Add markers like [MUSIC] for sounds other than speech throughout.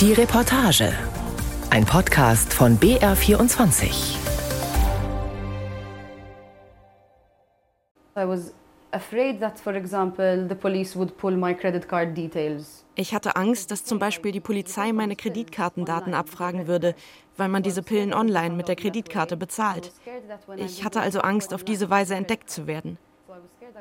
Die Reportage. Ein Podcast von BR24. I was afraid that, for example, the police would pull my credit card details. Ich hatte Angst, dass zum Beispiel die Polizei meine Kreditkartendaten abfragen würde, weil man diese Pillen online mit der Kreditkarte bezahlt. Ich hatte also Angst, auf diese Weise entdeckt zu werden.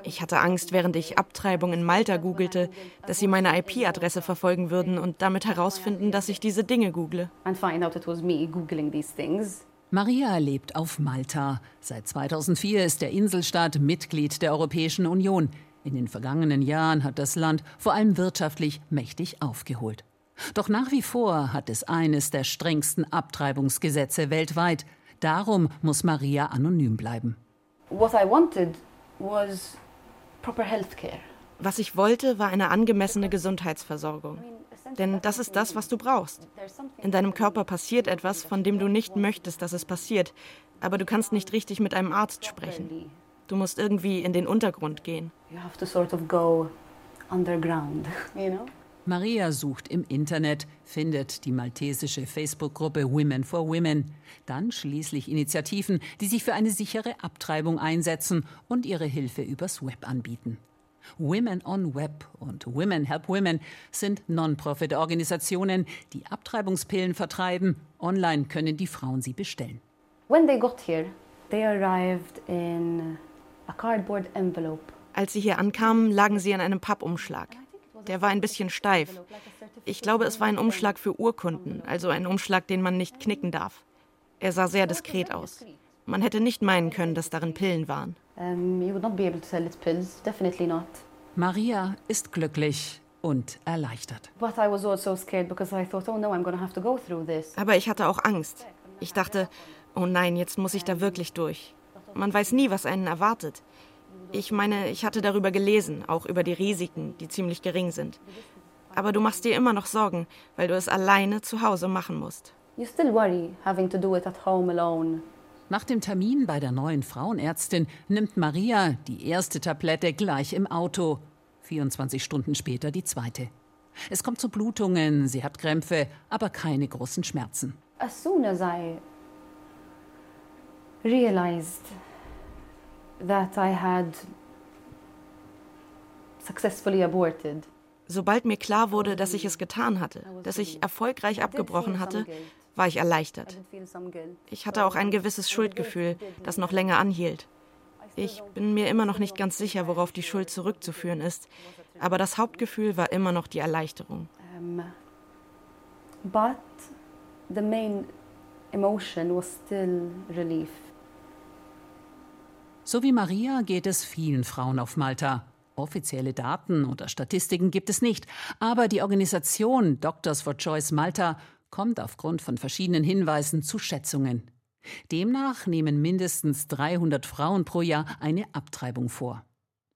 Ich hatte Angst, während ich Abtreibung in Malta googelte, dass sie meine IP-Adresse verfolgen würden und damit herausfinden, dass ich diese Dinge google. Maria lebt auf Malta. Seit 2004 ist der Inselstaat Mitglied der Europäischen Union. In den vergangenen Jahren hat das Land vor allem wirtschaftlich mächtig aufgeholt. Doch nach wie vor hat es eines der strengsten Abtreibungsgesetze weltweit. Darum muss Maria anonym bleiben. What I wanted was ich wollte, war eine angemessene Gesundheitsversorgung. Denn das ist das, was du brauchst. In deinem Körper passiert etwas, von dem du nicht möchtest, dass es passiert, aber du kannst nicht richtig mit einem Arzt sprechen. Du musst irgendwie in den Untergrund gehen. You have to sort of go underground, [LAUGHS] you know? Maria sucht im Internet, findet die maltesische Facebook-Gruppe Women for Women, dann schließlich Initiativen, die sich für eine sichere Abtreibung einsetzen und ihre Hilfe übers Web anbieten. Women on Web und Women Help Women sind Non-Profit-Organisationen, die Abtreibungspillen vertreiben. Online können die Frauen sie bestellen. When they got here, they arrived in a cardboard envelope. Als sie hier ankamen, lagen sie in einem Pappumschlag. Der war ein bisschen steif. Ich glaube, es war ein Umschlag für Urkunden, also ein Umschlag, den man nicht knicken darf. Er sah sehr diskret aus. Man hätte nicht meinen können, dass darin Pillen waren. Maria ist glücklich und erleichtert. Also oh, Aber ich hatte auch Angst. Ich dachte, oh nein, jetzt muss ich da wirklich durch. Man weiß nie, was einen erwartet. Ich meine, ich hatte darüber gelesen, auch über die Risiken, die ziemlich gering sind. Aber du machst dir immer noch Sorgen, weil du es alleine zu Hause machen musst. Nach dem Termin bei der neuen Frauenärztin nimmt Maria die erste Tablette gleich im Auto. 24 Stunden später die zweite. Es kommt zu Blutungen, sie hat Krämpfe, aber keine großen Schmerzen. As soon as I realized that I had successfully aborted. Sobald mir klar wurde, dass ich es getan hatte, dass ich erfolgreich abgebrochen hatte, war ich erleichtert. Ich hatte auch ein gewisses Schuldgefühl, das noch länger anhielt. Ich bin mir immer noch nicht ganz sicher, worauf die Schuld zurückzuführen ist, aber das Hauptgefühl war immer noch die Erleichterung. but the main emotion was still relief. So wie Maria geht es vielen Frauen auf Malta. Offizielle Daten oder Statistiken gibt es nicht, aber die Organisation Doctors for Choice Malta kommt aufgrund von verschiedenen Hinweisen zu Schätzungen. Demnach nehmen mindestens 300 Frauen pro Jahr eine Abtreibung vor.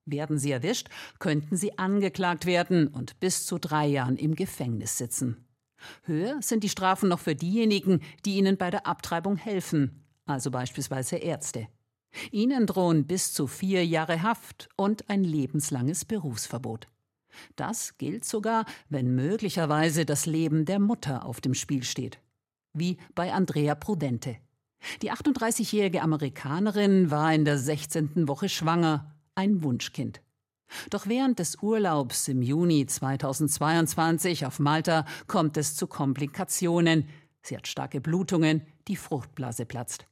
Werden sie erwischt, könnten sie angeklagt werden und bis zu drei Jahren im Gefängnis sitzen. Höher sind die Strafen noch für diejenigen, die ihnen bei der Abtreibung helfen, also beispielsweise Ärzte. Ihnen drohen bis zu vier Jahre Haft und ein lebenslanges Berufsverbot. Das gilt sogar, wenn möglicherweise das Leben der Mutter auf dem Spiel steht. Wie bei Andrea Prudente. Die 38-jährige Amerikanerin war in der 16. Woche schwanger, ein Wunschkind. Doch während des Urlaubs im Juni 2022 auf Malta kommt es zu Komplikationen. Sie hat starke Blutungen, die Fruchtblase platzt.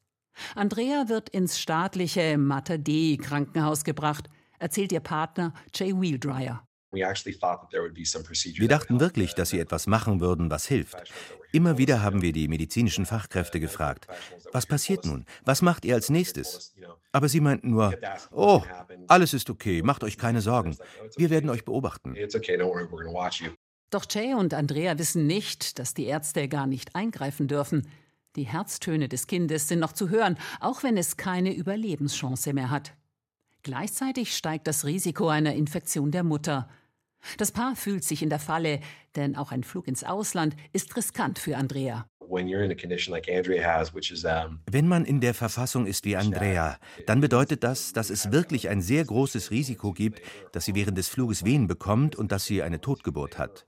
Andrea wird ins staatliche Mater Dei Krankenhaus gebracht, erzählt ihr Partner Jay Wheeldryer. Wir dachten wirklich, dass sie etwas machen würden, was hilft. Immer wieder haben wir die medizinischen Fachkräfte gefragt, was passiert nun? Was macht ihr als nächstes? Aber sie meinten nur, oh, alles ist okay, macht euch keine Sorgen. Wir werden euch beobachten. Doch Jay und Andrea wissen nicht, dass die Ärzte gar nicht eingreifen dürfen. Die Herztöne des Kindes sind noch zu hören, auch wenn es keine Überlebenschance mehr hat. Gleichzeitig steigt das Risiko einer Infektion der Mutter. Das Paar fühlt sich in der Falle, denn auch ein Flug ins Ausland ist riskant für Andrea. Wenn man in der Verfassung ist wie Andrea, dann bedeutet das, dass es wirklich ein sehr großes Risiko gibt, dass sie während des Fluges Wehen bekommt und dass sie eine Totgeburt hat.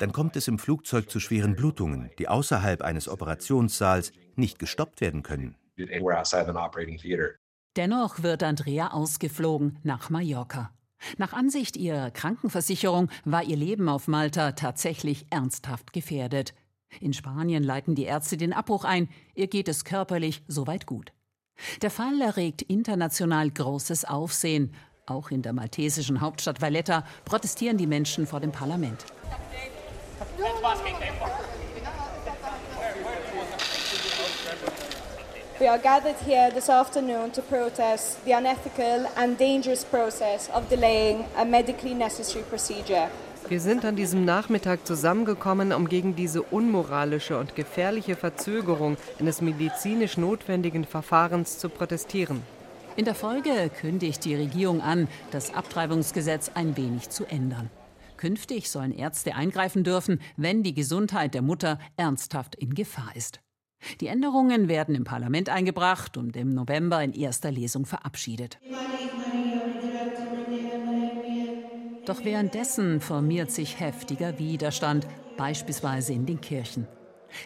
Dann kommt es im Flugzeug zu schweren Blutungen, die außerhalb eines Operationssaals nicht gestoppt werden können. Dennoch wird Andrea ausgeflogen nach Mallorca. Nach Ansicht ihrer Krankenversicherung war ihr Leben auf Malta tatsächlich ernsthaft gefährdet. In Spanien leiten die Ärzte den Abbruch ein, ihr geht es körperlich soweit gut. Der Fall erregt international großes Aufsehen. Auch in der maltesischen Hauptstadt Valletta protestieren die Menschen vor dem Parlament. We are gathered here this afternoon to protest the unethical and dangerous process of delaying a medically necessary procedure. Wir sind an diesem Nachmittag zusammengekommen, um gegen diese unmoralische und gefährliche Verzögerung eines medizinisch notwendigen Verfahrens zu protestieren. In der Folge kündigt die Regierung an, das Abtreibungsgesetz ein wenig zu ändern. Künftig sollen Ärzte eingreifen dürfen, wenn die Gesundheit der Mutter ernsthaft in Gefahr ist. Die Änderungen werden im Parlament eingebracht und im November in erster Lesung verabschiedet. Doch währenddessen formiert sich heftiger Widerstand, beispielsweise in den Kirchen.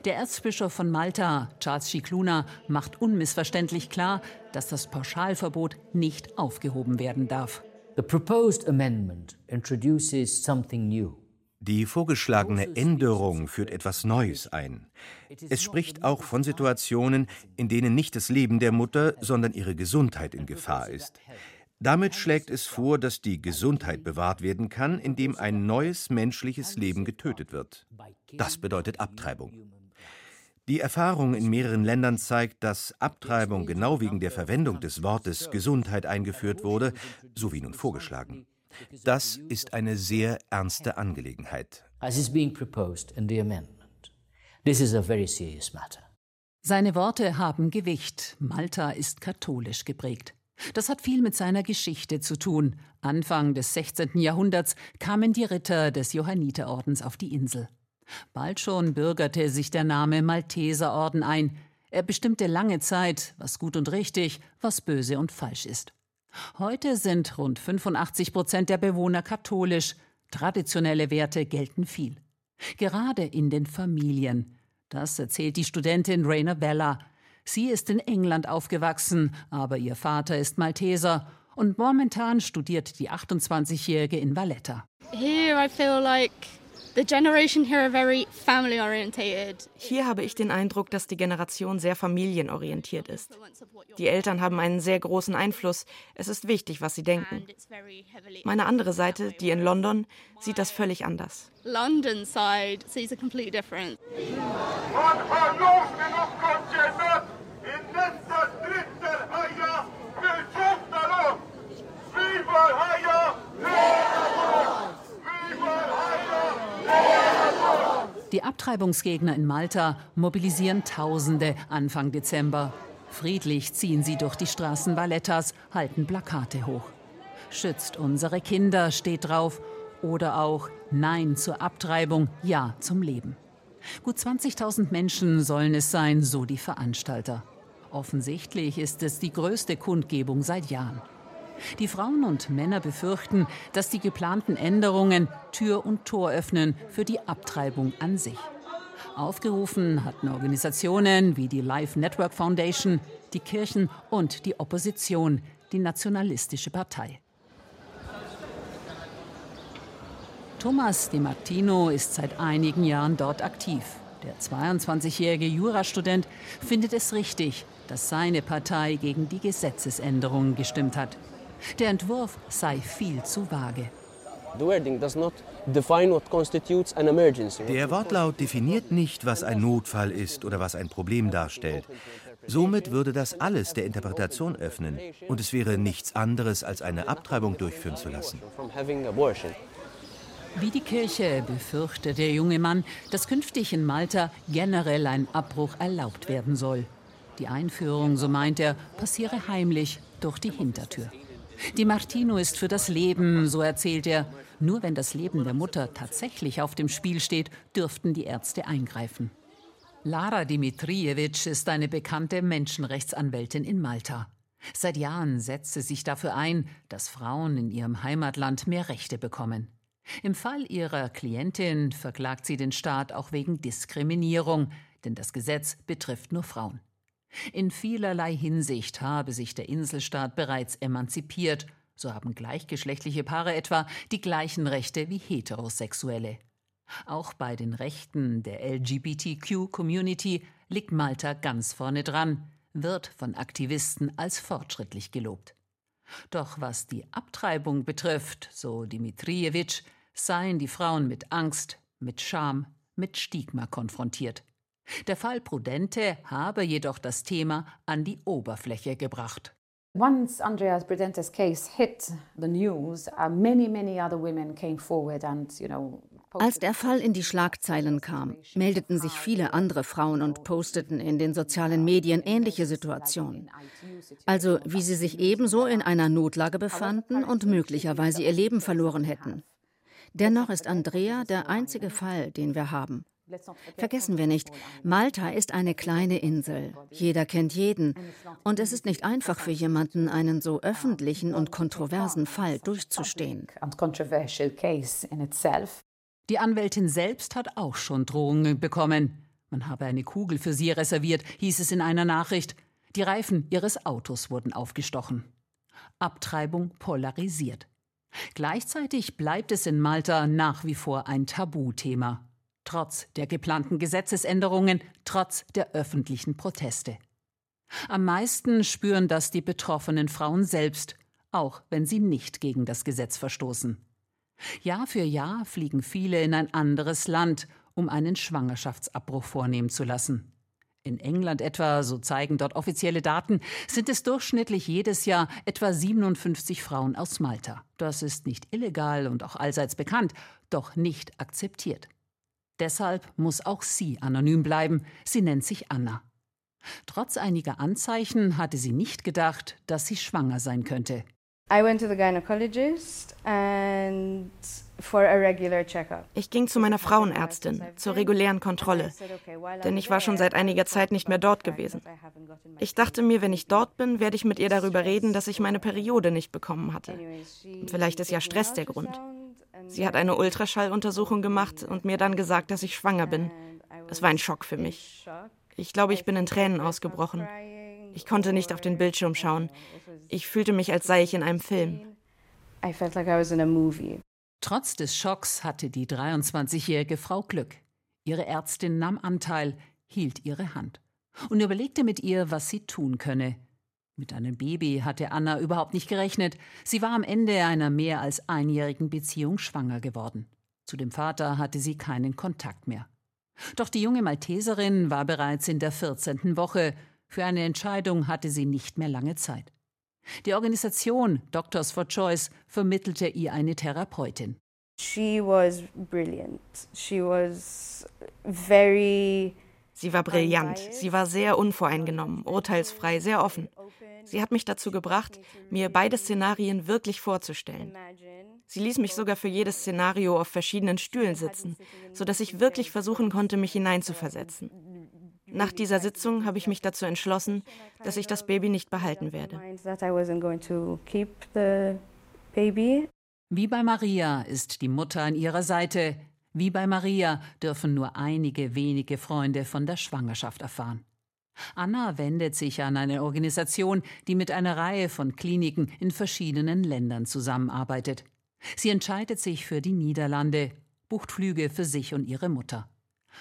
Der Erzbischof von Malta, Charles Cicluna, macht unmissverständlich klar, dass das Pauschalverbot nicht aufgehoben werden darf. The proposed amendment introduces something new. Die vorgeschlagene Änderung führt etwas Neues ein. Es spricht auch von Situationen, in denen nicht das Leben der Mutter, sondern ihre Gesundheit in Gefahr ist. Damit schlägt es vor, dass die Gesundheit bewahrt werden kann, indem ein neues menschliches Leben getötet wird. Das bedeutet Abtreibung. Die Erfahrung in mehreren Ländern zeigt, dass Abtreibung genau wegen der Verwendung des Wortes Gesundheit eingeführt wurde, so wie nun vorgeschlagen. Das ist eine sehr ernste Angelegenheit. Seine Worte haben Gewicht. Malta ist katholisch geprägt. Das hat viel mit seiner Geschichte zu tun. Anfang des 16. Jahrhunderts kamen die Ritter des Johanniterordens auf die Insel. Bald schon bürgerte sich der Name Malteserorden ein. Er bestimmte lange Zeit, was gut und richtig, was böse und falsch ist. Heute sind rund 85 Prozent der Bewohner katholisch. Traditionelle Werte gelten viel. Gerade in den Familien. Das erzählt die Studentin Raina Bella. Sie ist in England aufgewachsen, aber ihr Vater ist Malteser und momentan studiert die 28-Jährige in Valletta. Here I feel like hier habe ich den Eindruck, dass die Generation sehr familienorientiert ist. Die Eltern haben einen sehr großen Einfluss. Es ist wichtig, was sie denken. Meine andere Seite, die in London, sieht das völlig anders. London side sees it completely different. Die Abtreibungsgegner in Malta mobilisieren Tausende Anfang Dezember. Friedlich ziehen sie durch die Straßen Vallettas, halten Plakate hoch. Schützt unsere Kinder steht drauf oder auch Nein zur Abtreibung, Ja zum Leben. Gut 20.000 Menschen sollen es sein, so die Veranstalter. Offensichtlich ist es die größte Kundgebung seit Jahren. Die Frauen und Männer befürchten, dass die geplanten Änderungen Tür und Tor öffnen für die Abtreibung an sich. Aufgerufen hatten Organisationen wie die Life Network Foundation, die Kirchen und die Opposition, die Nationalistische Partei. Thomas Di Martino ist seit einigen Jahren dort aktiv. Der 22-jährige Jurastudent findet es richtig, dass seine Partei gegen die Gesetzesänderungen gestimmt hat. Der Entwurf sei viel zu vage. Der Wortlaut definiert nicht, was ein Notfall ist oder was ein Problem darstellt. Somit würde das alles der Interpretation öffnen und es wäre nichts anderes, als eine Abtreibung durchführen zu lassen. Wie die Kirche befürchtet der junge Mann, dass künftig in Malta generell ein Abbruch erlaubt werden soll. Die Einführung, so meint er, passiere heimlich durch die Hintertür. Die Martino ist für das Leben, so erzählt er. Nur wenn das Leben der Mutter tatsächlich auf dem Spiel steht, dürften die Ärzte eingreifen. Lara Dimitrijevic ist eine bekannte Menschenrechtsanwältin in Malta. Seit Jahren setzt sie sich dafür ein, dass Frauen in ihrem Heimatland mehr Rechte bekommen. Im Fall ihrer Klientin verklagt sie den Staat auch wegen Diskriminierung, denn das Gesetz betrifft nur Frauen. In vielerlei Hinsicht habe sich der Inselstaat bereits emanzipiert, so haben gleichgeschlechtliche Paare etwa die gleichen Rechte wie Heterosexuelle. Auch bei den Rechten der LGBTQ-Community liegt Malta ganz vorne dran, wird von Aktivisten als fortschrittlich gelobt. Doch was die Abtreibung betrifft, so Dimitrijevic, seien die Frauen mit Angst, mit Scham, mit Stigma konfrontiert. Der Fall Prudente habe jedoch das Thema an die Oberfläche gebracht. Once Andreas Prudentes case hit the news, uh, many, many other women came forward and, you know, als der Fall in die Schlagzeilen kam, meldeten sich viele andere Frauen und posteten in den sozialen Medien ähnliche Situationen. Also wie sie sich ebenso in einer Notlage befanden und möglicherweise ihr Leben verloren hätten. Dennoch ist Andrea der einzige Fall, den wir haben. Vergessen wir nicht, Malta ist eine kleine Insel. Jeder kennt jeden. Und es ist nicht einfach für jemanden, einen so öffentlichen und kontroversen Fall durchzustehen. Die Anwältin selbst hat auch schon Drohungen bekommen. Man habe eine Kugel für sie reserviert, hieß es in einer Nachricht. Die Reifen ihres Autos wurden aufgestochen. Abtreibung polarisiert. Gleichzeitig bleibt es in Malta nach wie vor ein Tabuthema. Trotz der geplanten Gesetzesänderungen, trotz der öffentlichen Proteste. Am meisten spüren das die betroffenen Frauen selbst, auch wenn sie nicht gegen das Gesetz verstoßen. Jahr für Jahr fliegen viele in ein anderes Land, um einen Schwangerschaftsabbruch vornehmen zu lassen. In England etwa, so zeigen dort offizielle Daten, sind es durchschnittlich jedes Jahr etwa 57 Frauen aus Malta. Das ist nicht illegal und auch allseits bekannt, doch nicht akzeptiert. Deshalb muss auch sie anonym bleiben. Sie nennt sich Anna. Trotz einiger Anzeichen hatte sie nicht gedacht, dass sie schwanger sein könnte. Ich ging zu meiner Frauenärztin zur regulären Kontrolle, denn ich war schon seit einiger Zeit nicht mehr dort gewesen. Ich dachte mir, wenn ich dort bin, werde ich mit ihr darüber reden, dass ich meine Periode nicht bekommen hatte. Vielleicht ist ja Stress der Grund. Sie hat eine Ultraschalluntersuchung gemacht und mir dann gesagt, dass ich schwanger bin. Es war ein Schock für mich. Ich glaube, ich bin in Tränen ausgebrochen. Ich konnte nicht auf den Bildschirm schauen. Ich fühlte mich, als sei ich in einem Film. Trotz des Schocks hatte die 23-jährige Frau Glück. Ihre Ärztin nahm Anteil, hielt ihre Hand und überlegte mit ihr, was sie tun könne. Mit einem Baby hatte Anna überhaupt nicht gerechnet. Sie war am Ende einer mehr als einjährigen Beziehung schwanger geworden. Zu dem Vater hatte sie keinen Kontakt mehr. Doch die junge Malteserin war bereits in der 14. Woche. Für eine Entscheidung hatte sie nicht mehr lange Zeit. Die Organisation Doctors for Choice vermittelte ihr eine Therapeutin. She was brilliant. She was very Sie war brillant, sie war sehr unvoreingenommen, urteilsfrei, sehr offen. Sie hat mich dazu gebracht, mir beide Szenarien wirklich vorzustellen. Sie ließ mich sogar für jedes Szenario auf verschiedenen Stühlen sitzen, sodass ich wirklich versuchen konnte, mich hineinzuversetzen. Nach dieser Sitzung habe ich mich dazu entschlossen, dass ich das Baby nicht behalten werde. Wie bei Maria ist die Mutter an ihrer Seite. Wie bei Maria dürfen nur einige wenige Freunde von der Schwangerschaft erfahren. Anna wendet sich an eine Organisation, die mit einer Reihe von Kliniken in verschiedenen Ländern zusammenarbeitet. Sie entscheidet sich für die Niederlande, bucht Flüge für sich und ihre Mutter.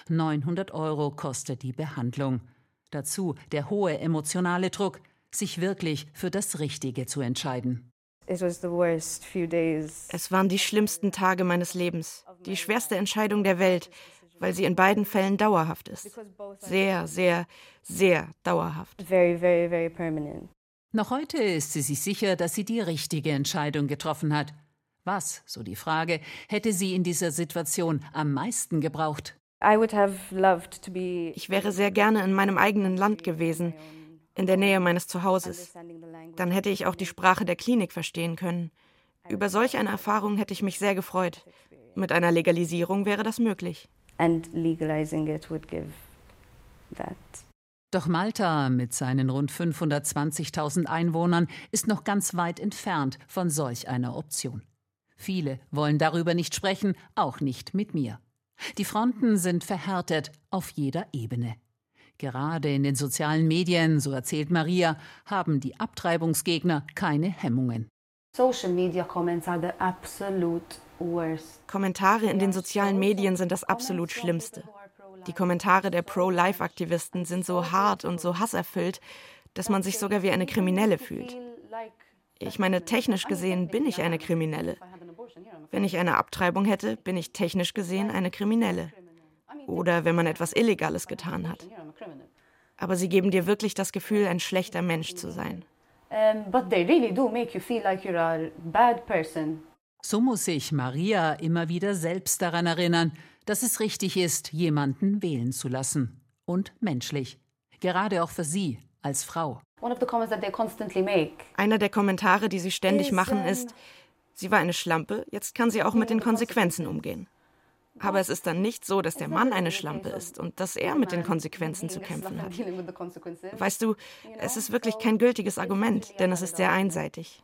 900 Euro kostet die Behandlung. Dazu der hohe emotionale Druck, sich wirklich für das Richtige zu entscheiden. Es waren die schlimmsten Tage meines Lebens, die schwerste Entscheidung der Welt, weil sie in beiden Fällen dauerhaft ist. Sehr, sehr, sehr dauerhaft. Very, very, very permanent. Noch heute ist sie sich sicher, dass sie die richtige Entscheidung getroffen hat. Was, so die Frage, hätte sie in dieser Situation am meisten gebraucht? Ich wäre sehr gerne in meinem eigenen Land gewesen, in der Nähe meines Zuhauses. Dann hätte ich auch die Sprache der Klinik verstehen können. Über solch eine Erfahrung hätte ich mich sehr gefreut. Mit einer Legalisierung wäre das möglich. Doch Malta mit seinen rund 520.000 Einwohnern ist noch ganz weit entfernt von solch einer Option. Viele wollen darüber nicht sprechen, auch nicht mit mir. Die Fronten sind verhärtet auf jeder Ebene. Gerade in den sozialen Medien, so erzählt Maria, haben die Abtreibungsgegner keine Hemmungen. Social media comments are the absolute. Kommentare in den sozialen Medien sind das absolut Schlimmste. Die Kommentare der Pro-Life-Aktivisten sind so hart und so hasserfüllt, dass man sich sogar wie eine Kriminelle fühlt. Ich meine, technisch gesehen bin ich eine Kriminelle. Wenn ich eine Abtreibung hätte, bin ich technisch gesehen eine Kriminelle. Oder wenn man etwas Illegales getan hat. Aber sie geben dir wirklich das Gefühl, ein schlechter Mensch zu sein. So muss sich Maria immer wieder selbst daran erinnern, dass es richtig ist, jemanden wählen zu lassen. Und menschlich. Gerade auch für sie als Frau. Einer der Kommentare, die sie ständig machen, ist, sie war eine Schlampe, jetzt kann sie auch mit den Konsequenzen umgehen. Aber es ist dann nicht so, dass der Mann eine Schlampe ist und dass er mit den Konsequenzen zu kämpfen hat. Weißt du, es ist wirklich kein gültiges Argument, denn es ist sehr einseitig.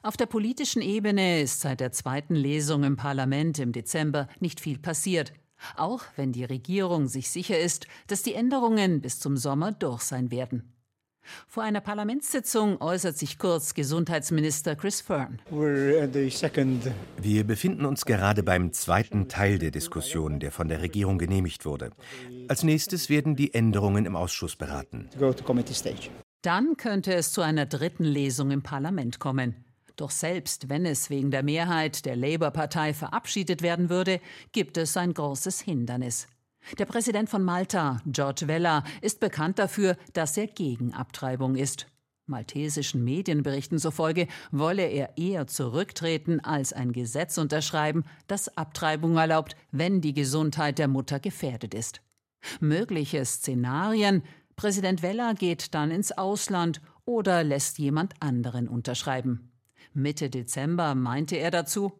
Auf der politischen Ebene ist seit der zweiten Lesung im Parlament im Dezember nicht viel passiert. Auch wenn die Regierung sich sicher ist, dass die Änderungen bis zum Sommer durch sein werden. Vor einer Parlamentssitzung äußert sich kurz Gesundheitsminister Chris Fern. Wir befinden uns gerade beim zweiten Teil der Diskussion, der von der Regierung genehmigt wurde. Als nächstes werden die Änderungen im Ausschuss beraten. Dann könnte es zu einer dritten Lesung im Parlament kommen. Doch selbst wenn es wegen der Mehrheit der Labour-Partei verabschiedet werden würde, gibt es ein großes Hindernis. Der Präsident von Malta, George Vella, ist bekannt dafür, dass er gegen Abtreibung ist. Maltesischen Medienberichten zufolge wolle er eher zurücktreten als ein Gesetz unterschreiben, das Abtreibung erlaubt, wenn die Gesundheit der Mutter gefährdet ist. Mögliche Szenarien Präsident Vella geht dann ins Ausland oder lässt jemand anderen unterschreiben. Mitte Dezember meinte er dazu,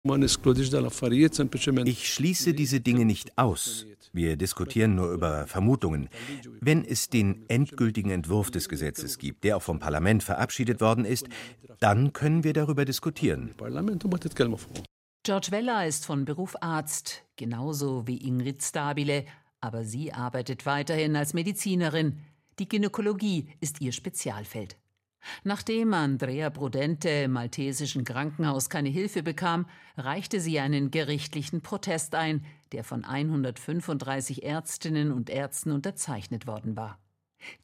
ich schließe diese Dinge nicht aus. Wir diskutieren nur über Vermutungen. Wenn es den endgültigen Entwurf des Gesetzes gibt, der auch vom Parlament verabschiedet worden ist, dann können wir darüber diskutieren. George Weller ist von Beruf Arzt, genauso wie Ingrid Stabile, aber sie arbeitet weiterhin als Medizinerin. Die Gynäkologie ist ihr Spezialfeld. Nachdem Andrea Prudente im maltesischen Krankenhaus keine Hilfe bekam, reichte sie einen gerichtlichen Protest ein, der von 135 Ärztinnen und Ärzten unterzeichnet worden war.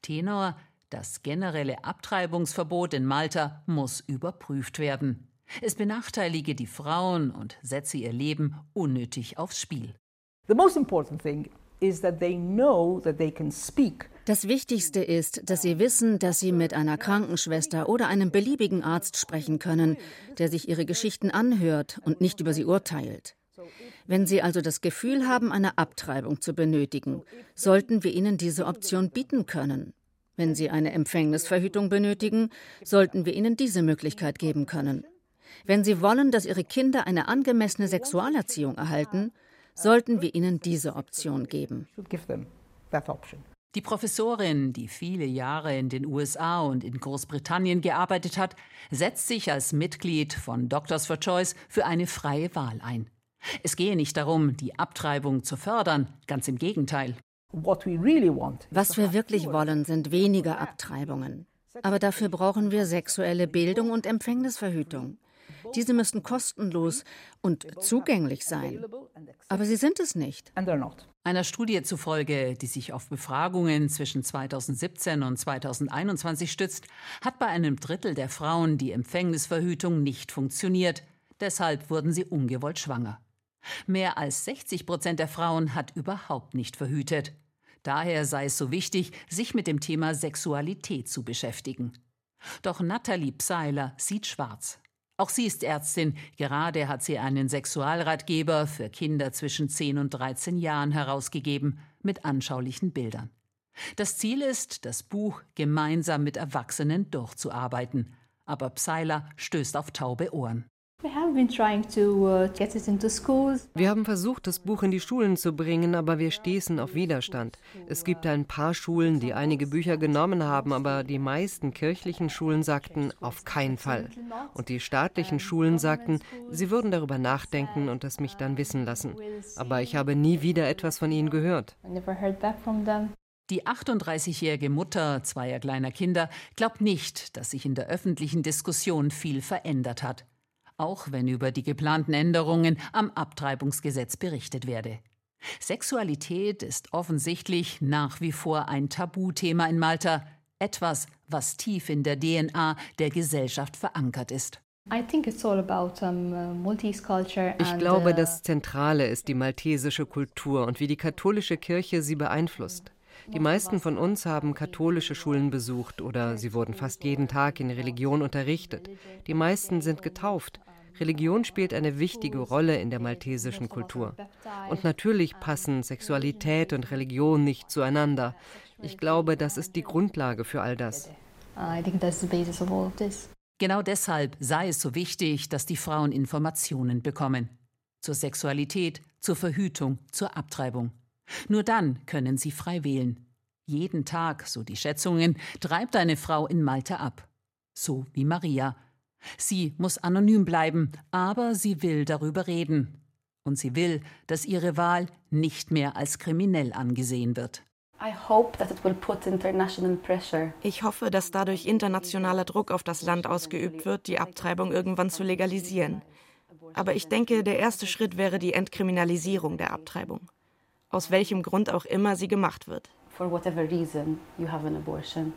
Tenor das generelle Abtreibungsverbot in Malta muss überprüft werden. Es benachteilige die Frauen und setze ihr Leben unnötig aufs Spiel. The most important thing is that they know that they can speak das Wichtigste ist, dass Sie wissen, dass Sie mit einer Krankenschwester oder einem beliebigen Arzt sprechen können, der sich Ihre Geschichten anhört und nicht über sie urteilt. Wenn Sie also das Gefühl haben, eine Abtreibung zu benötigen, sollten wir Ihnen diese Option bieten können. Wenn Sie eine Empfängnisverhütung benötigen, sollten wir Ihnen diese Möglichkeit geben können. Wenn Sie wollen, dass Ihre Kinder eine angemessene Sexualerziehung erhalten, sollten wir Ihnen diese Option geben. Die Professorin, die viele Jahre in den USA und in Großbritannien gearbeitet hat, setzt sich als Mitglied von Doctors for Choice für eine freie Wahl ein. Es gehe nicht darum, die Abtreibung zu fördern, ganz im Gegenteil. Was wir wirklich wollen, sind weniger Abtreibungen. Aber dafür brauchen wir sexuelle Bildung und Empfängnisverhütung. Diese müssen kostenlos und zugänglich sein. Aber sie sind es nicht. Einer Studie zufolge, die sich auf Befragungen zwischen 2017 und 2021 stützt, hat bei einem Drittel der Frauen die Empfängnisverhütung nicht funktioniert. Deshalb wurden sie ungewollt schwanger. Mehr als 60 Prozent der Frauen hat überhaupt nicht verhütet. Daher sei es so wichtig, sich mit dem Thema Sexualität zu beschäftigen. Doch Nathalie Pseiler sieht schwarz. Auch sie ist Ärztin. Gerade hat sie einen Sexualratgeber für Kinder zwischen 10 und 13 Jahren herausgegeben mit anschaulichen Bildern. Das Ziel ist, das Buch gemeinsam mit Erwachsenen durchzuarbeiten. Aber Pseiler stößt auf taube Ohren. Uh, wir haben versucht, das Buch in die Schulen zu bringen, aber wir stießen auf Widerstand. Es gibt ein paar Schulen, die einige Bücher genommen haben, aber die meisten kirchlichen Schulen sagten, auf keinen Fall. Und die staatlichen Schulen sagten, sie würden darüber nachdenken und es mich dann wissen lassen. Aber ich habe nie wieder etwas von ihnen gehört. Die 38-jährige Mutter zweier kleiner Kinder glaubt nicht, dass sich in der öffentlichen Diskussion viel verändert hat auch wenn über die geplanten Änderungen am Abtreibungsgesetz berichtet werde. Sexualität ist offensichtlich nach wie vor ein Tabuthema in Malta, etwas, was tief in der DNA der Gesellschaft verankert ist. Ich glaube, uh, das Zentrale ist die maltesische Kultur und wie die katholische Kirche sie beeinflusst. Die meisten von uns haben katholische Schulen besucht oder sie wurden fast jeden Tag in Religion unterrichtet. Die meisten sind getauft. Religion spielt eine wichtige Rolle in der maltesischen Kultur. Und natürlich passen Sexualität und Religion nicht zueinander. Ich glaube, das ist die Grundlage für all das. Genau deshalb sei es so wichtig, dass die Frauen Informationen bekommen. Zur Sexualität, zur Verhütung, zur Abtreibung. Nur dann können sie frei wählen. Jeden Tag, so die Schätzungen, treibt eine Frau in Malta ab. So wie Maria, Sie muss anonym bleiben, aber sie will darüber reden. Und sie will, dass ihre Wahl nicht mehr als kriminell angesehen wird. Ich hoffe, dass dadurch internationaler Druck auf das Land ausgeübt wird, die Abtreibung irgendwann zu legalisieren. Aber ich denke, der erste Schritt wäre die Entkriminalisierung der Abtreibung. Aus welchem Grund auch immer sie gemacht wird. For whatever reason you have an abortion.